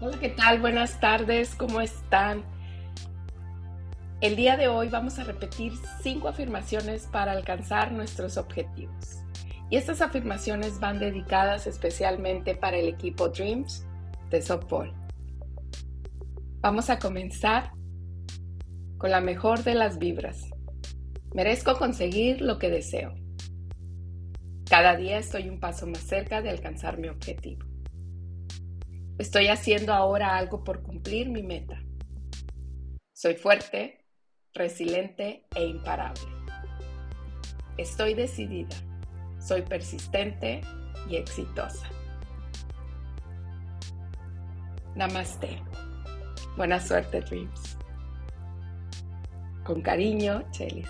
Hola, ¿qué tal? Buenas tardes, ¿cómo están? El día de hoy vamos a repetir cinco afirmaciones para alcanzar nuestros objetivos. Y estas afirmaciones van dedicadas especialmente para el equipo Dreams de Softball. Vamos a comenzar con la mejor de las vibras. Merezco conseguir lo que deseo. Cada día estoy un paso más cerca de alcanzar mi objetivo. Estoy haciendo ahora algo por cumplir mi meta. Soy fuerte, resiliente e imparable. Estoy decidida. Soy persistente y exitosa. Namaste. Buena suerte, Dreams. Con cariño, Chelis.